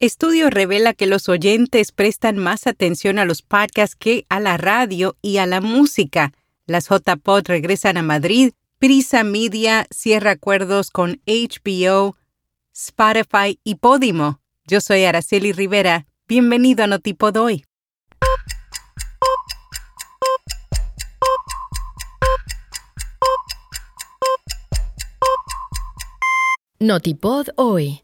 Estudio revela que los oyentes prestan más atención a los podcasts que a la radio y a la música. Las JPod regresan a Madrid. Prisa Media cierra acuerdos con HBO, Spotify y Podimo. Yo soy Araceli Rivera. Bienvenido a Notipod hoy. Notipod hoy,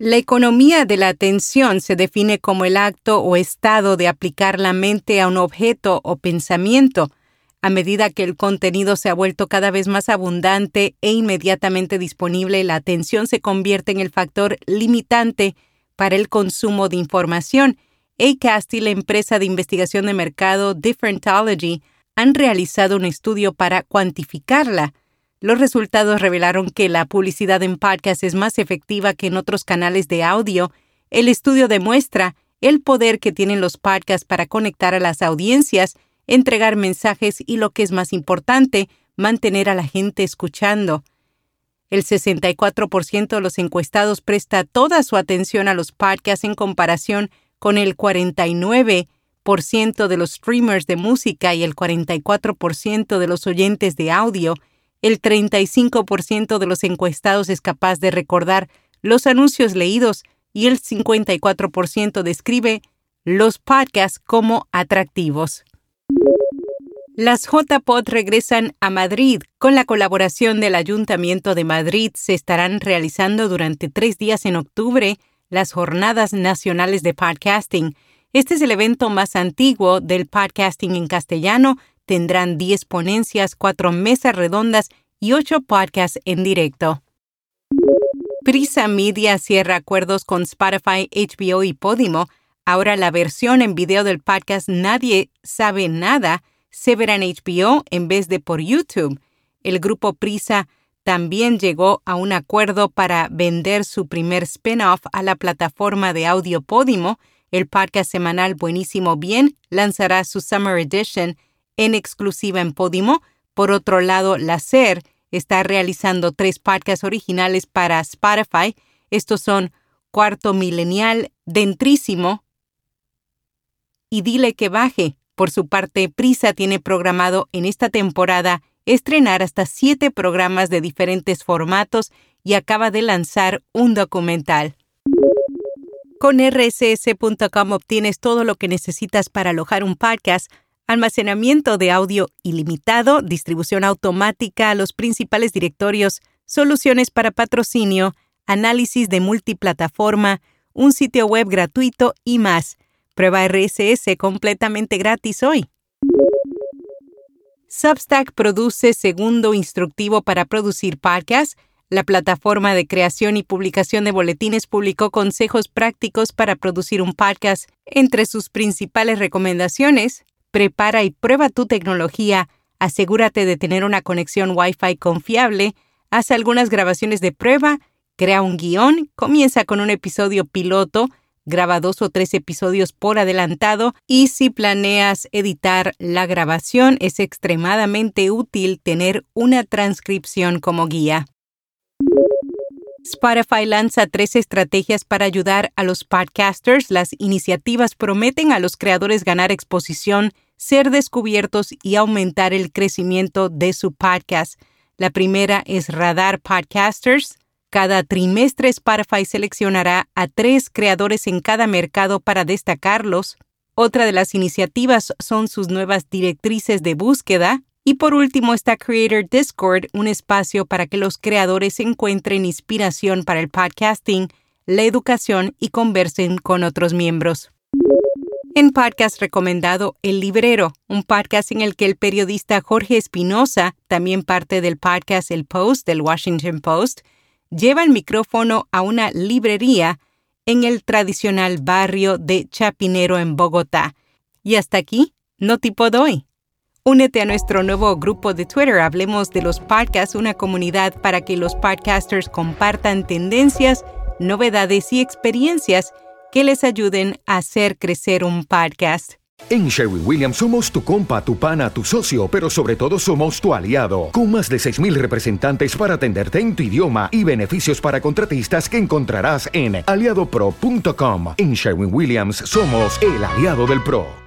La economía de la atención se define como el acto o estado de aplicar la mente a un objeto o pensamiento. A medida que el contenido se ha vuelto cada vez más abundante e inmediatamente disponible, la atención se convierte en el factor limitante para el consumo de información. ACAST y la empresa de investigación de mercado Differentology han realizado un estudio para cuantificarla. Los resultados revelaron que la publicidad en podcast es más efectiva que en otros canales de audio. El estudio demuestra el poder que tienen los podcasts para conectar a las audiencias, entregar mensajes y, lo que es más importante, mantener a la gente escuchando. El 64% de los encuestados presta toda su atención a los podcasts en comparación con el 49% de los streamers de música y el 44% de los oyentes de audio el 35% de los encuestados es capaz de recordar los anuncios leídos y el 54% describe los podcasts como atractivos. Las JPod regresan a Madrid. Con la colaboración del Ayuntamiento de Madrid se estarán realizando durante tres días en octubre las Jornadas Nacionales de Podcasting. Este es el evento más antiguo del podcasting en castellano tendrán 10 ponencias, 4 mesas redondas y 8 podcasts en directo. Prisa Media cierra acuerdos con Spotify, HBO y Podimo. Ahora la versión en video del podcast Nadie sabe nada se verá en HBO en vez de por YouTube. El grupo Prisa también llegó a un acuerdo para vender su primer spin-off a la plataforma de audio Podimo. El podcast semanal Buenísimo Bien lanzará su Summer Edition en exclusiva en Podimo. Por otro lado, la SER está realizando tres podcasts originales para Spotify. Estos son Cuarto Milenial, Dentrísimo y Dile que baje. Por su parte, Prisa tiene programado en esta temporada estrenar hasta siete programas de diferentes formatos y acaba de lanzar un documental. Con rss.com obtienes todo lo que necesitas para alojar un podcast almacenamiento de audio ilimitado, distribución automática a los principales directorios, soluciones para patrocinio, análisis de multiplataforma, un sitio web gratuito y más. Prueba RSS completamente gratis hoy. Substack produce segundo instructivo para producir podcasts. La plataforma de creación y publicación de boletines publicó consejos prácticos para producir un podcast. Entre sus principales recomendaciones, prepara y prueba tu tecnología, asegúrate de tener una conexión Wi-Fi confiable, haz algunas grabaciones de prueba, crea un guion, comienza con un episodio piloto, graba dos o tres episodios por adelantado. Y si planeas editar la grabación es extremadamente útil tener una transcripción como guía. Spotify lanza tres estrategias para ayudar a los podcasters. Las iniciativas prometen a los creadores ganar exposición, ser descubiertos y aumentar el crecimiento de su podcast. La primera es Radar Podcasters. Cada trimestre Spotify seleccionará a tres creadores en cada mercado para destacarlos. Otra de las iniciativas son sus nuevas directrices de búsqueda. Y por último está Creator Discord, un espacio para que los creadores encuentren inspiración para el podcasting, la educación y conversen con otros miembros. En podcast recomendado El Librero, un podcast en el que el periodista Jorge Espinosa, también parte del podcast El Post del Washington Post, lleva el micrófono a una librería en el tradicional barrio de Chapinero en Bogotá. Y hasta aquí, no tipo doy. Únete a nuestro nuevo grupo de Twitter, Hablemos de los Podcasts, una comunidad para que los podcasters compartan tendencias, novedades y experiencias que les ayuden a hacer crecer un podcast. En Sherwin Williams somos tu compa, tu pana, tu socio, pero sobre todo somos tu aliado, con más de 6.000 representantes para atenderte en tu idioma y beneficios para contratistas que encontrarás en aliadopro.com. En Sherwin Williams somos el aliado del PRO.